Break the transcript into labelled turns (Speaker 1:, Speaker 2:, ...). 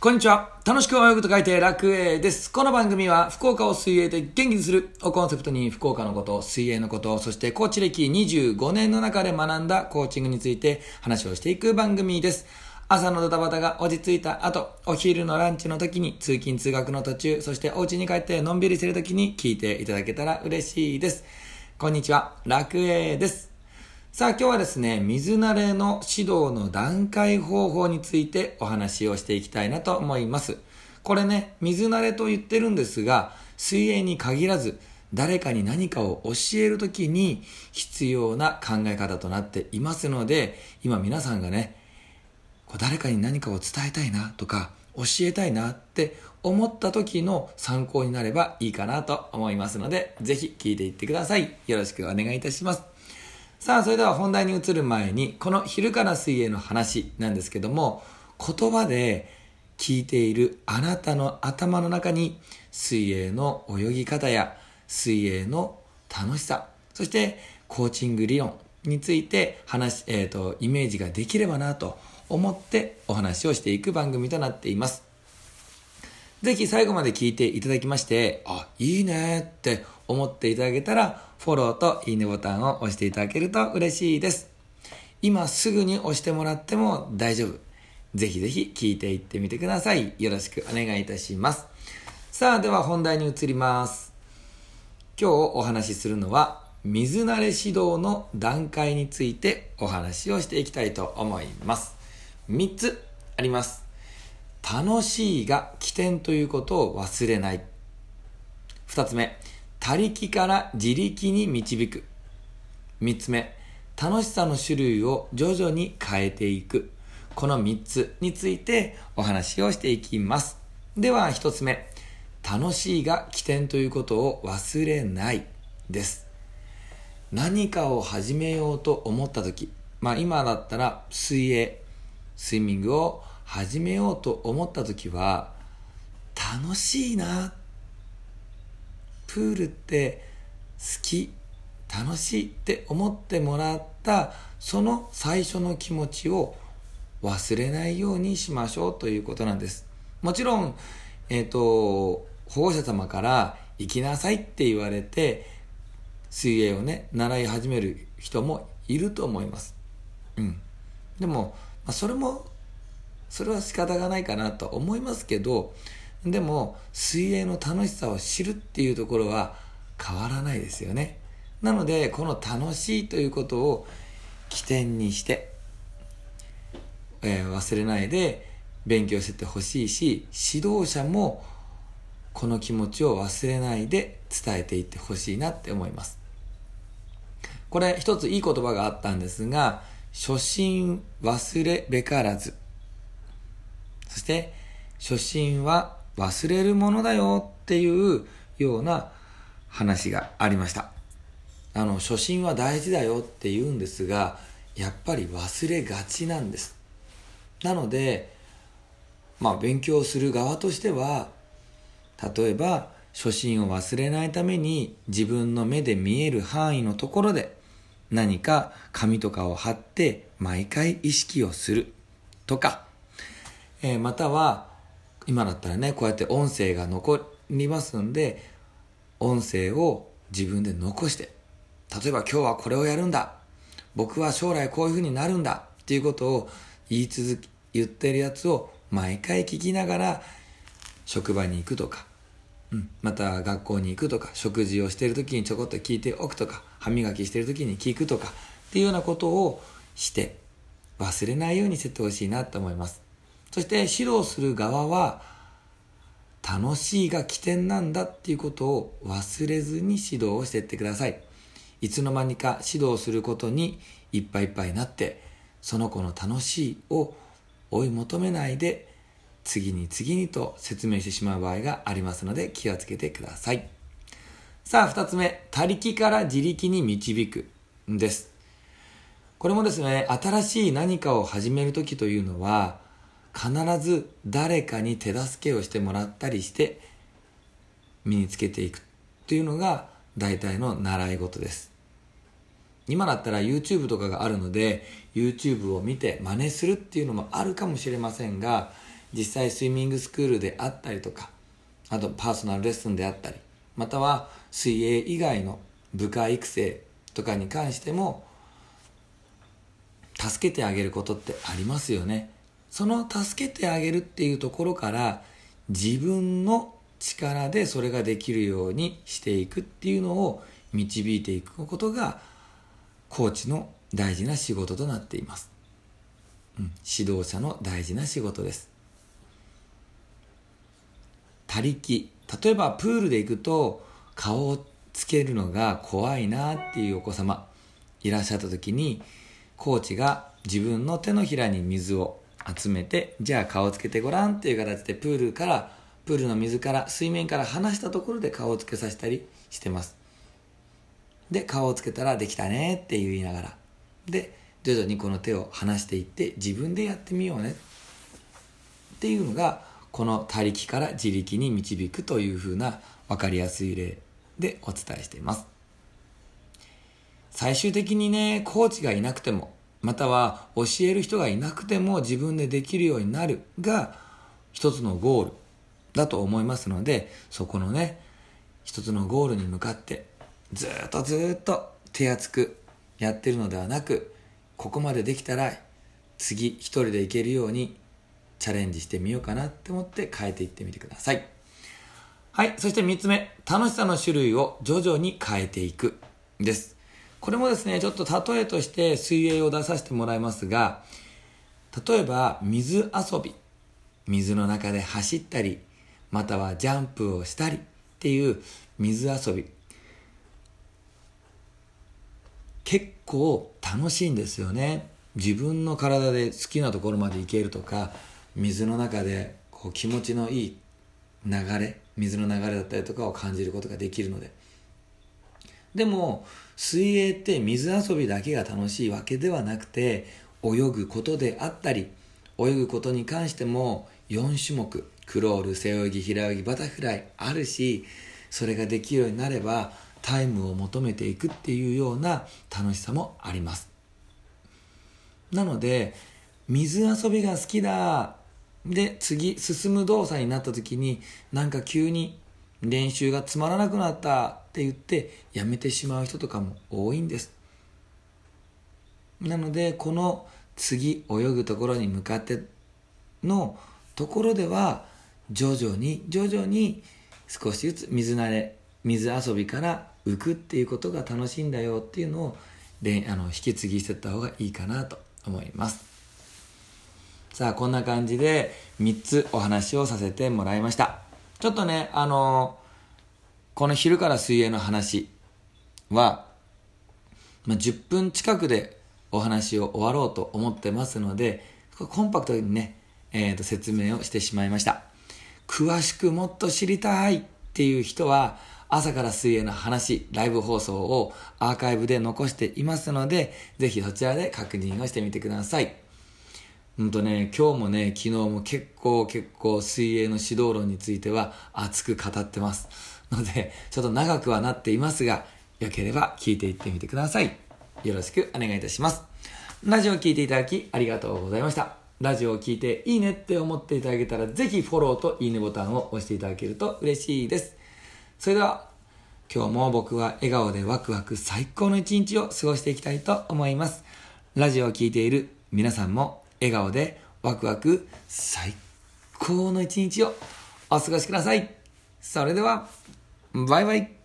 Speaker 1: こんにちは。楽しく泳ぐと書いて楽栄です。この番組は福岡を水泳で元気にするをコンセプトに福岡のこと、水泳のこと、そしてコーチ歴25年の中で学んだコーチングについて話をしていく番組です。朝のドタバタが落ち着いた後、お昼のランチの時に通勤通学の途中、そしてお家に帰ってのんびりしてる時に聞いていただけたら嬉しいです。こんにちは。楽栄です。さあ今日はですね、水慣れの指導の段階方法についてお話をしていきたいなと思います。これね、水慣れと言ってるんですが、水泳に限らず、誰かに何かを教えるときに必要な考え方となっていますので、今皆さんがね、こう誰かに何かを伝えたいなとか、教えたいなって思った時の参考になればいいかなと思いますので、ぜひ聞いていってください。よろしくお願いいたします。さあ、それでは本題に移る前に、この昼から水泳の話なんですけども、言葉で聞いているあなたの頭の中に、水泳の泳ぎ方や水泳の楽しさ、そしてコーチング理論について話、えっ、と、イメージができればなと思ってお話をしていく番組となっています。ぜひ最後まで聞いていただきまして、あ、いいねって思っていただけたら、フォローといいねボタンを押していただけると嬉しいです。今すぐに押してもらっても大丈夫。ぜひぜひ聞いていってみてください。よろしくお願いいたします。さあ、では本題に移ります。今日お話しするのは、水慣れ指導の段階についてお話をしていきたいと思います。3つあります。楽しいが起点ということを忘れない。二つ目、他力から自力に導く。三つ目、楽しさの種類を徐々に変えていく。この三つについてお話をしていきます。では一つ目、楽しいが起点ということを忘れないです。何かを始めようと思った時、まあ今だったら水泳、スイミングを始めようと思った時は楽しいな。プールって好き。楽しいって思ってもらったその最初の気持ちを忘れないようにしましょうということなんです。もちろんえっ、と保護者様から行きなさいって言われて水泳をね習い始める人もいると思います。うん。でも、まあ、それもそれは仕方がないかなと思いますけどでも水泳の楽しさを知るっていうところは変わらないですよね。なのでこの楽しいということを起点にして、えー忘れないで勉強しててほしいし指導者もこの気持ちを忘れないで伝えていってほしいなって思います。これ一ついい言葉があったんですが初心忘れべからず。そして、初心は忘れるものだよっていうような話がありました。あの、初心は大事だよって言うんですが、やっぱり忘れがちなんです。なので、まあ勉強する側としては、例えば、初心を忘れないために自分の目で見える範囲のところで何か紙とかを貼って毎回意識をするとか、えーまたは今だったらねこうやって音声が残りますんで音声を自分で残して例えば今日はこれをやるんだ僕は将来こういう風になるんだっていうことを言い続け言ってるやつを毎回聞きながら職場に行くとか、うん、また学校に行くとか食事をしてる時にちょこっと聞いておくとか歯磨きしてる時に聞くとかっていうようなことをして忘れないようにしてってほしいなと思います。そして指導する側は楽しいが起点なんだっていうことを忘れずに指導をしていってください。いつの間にか指導することにいっぱいいっぱいになってその子の楽しいを追い求めないで次に次にと説明してしまう場合がありますので気をつけてください。さあ二つ目。他力から自力に導くんです。これもですね新しい何かを始める時というのは必ず誰かに手助けをしてもらったりして身につけていくというのが大体の習い事です今だったら YouTube とかがあるので YouTube を見て真似するっていうのもあるかもしれませんが実際スイミングスクールであったりとか、あとパーソナルレッスンであったり、または水泳以外の部下育成とかに関しても、助けてあげることってありますよね。その助けてあげるっていうところから自分の力でそれができるようにしていくっていうのを導いていくことがコーチの大事な仕事となっています、うん、指導者の大事な仕事です。他力。例えばプールで行くと顔をつけるのが怖いなっていうお子様いらっしゃった時にコーチが自分の手のひらに水を集めてじゃあ顔つけてごらんっていう形でプールからプールの水から水面から離したところで顔をつけさせたりしてます。で顔をつけたらできたねって言いながら。で徐々にこの手を離していって自分でやってみようね。っていうのがこの他力から自力に導くというふうな分かりやすい例でお伝えしています。最終的にねコーチがいなくてもまたは教える人がいなくても自分でできるようになるが一つのゴールだと思いますのでそこのね一つのゴールに向かってずっとずっと手厚くやってるのではなくここまでできたら次一人でいけるようにチャレンジしてみようかなって思って変えていってみてください。はいそして3つ目。楽しさの種類を徐々に変えていくです。これもですねちょっと例えとして水泳を出させてもらいますが例えば水遊び水の中で走ったりまたはジャンプをしたりっていう水遊び結構楽しいんですよね。自分の体で好きなところまで行けるとか水の中でこう気持ちのいい流れ水の流れだったりとかを感じることができるので。でも水泳って水遊びだけが楽しいわけではなくて泳ぐことであったり泳ぐことに関しても4種目クロール背泳ぎ平泳ぎバタフライあるしそれができるようになればタイムを求めていくっていうような楽しさもあります。なので水遊びが好きだ。で次進む動作になった時になんか急に練習がつまらなくなったって言ってやめてしまう人とかも多いんです。なのでこの次泳ぐところに向かってのところでは徐々に徐々に少しずつ水慣れ水遊びから浮くっていうことが楽しいんだよっていうのをあの引き継ぎしてった方がいいかなと思います。さあこんな感じで3つお話をさせてもらいました。ちょっとねあのこの昼から水泳の話は、まあ、10分近くでお話を終わろうと思ってますのでコンパクトにねえー、と説明をしてしまいました。詳しくもっと知りたいっていう人は、朝から水泳の話、ライブ放送をアーカイブで残していますので、ぜひそちらで確認をしてみてください。うんとね、今日もね、昨日も結構結構水泳の指導論については熱く語ってます。ので、ちょっと長くはなっていますが、よければ聞いていってみてください。よろしくお願いいたします。ラジオを聴いていただきありがとうございました。ラジオを聞いていいねって思っていただけたら、ぜひフォローといいねボタンを押していただけると嬉しいです。それでは、今日も僕は笑顔でワクワク最高の一日を過ごしていきたいと思います。ラジオを聴いている皆さんも笑顔でワクワク最高の一日をお過ごしください。それでは、バイバイ。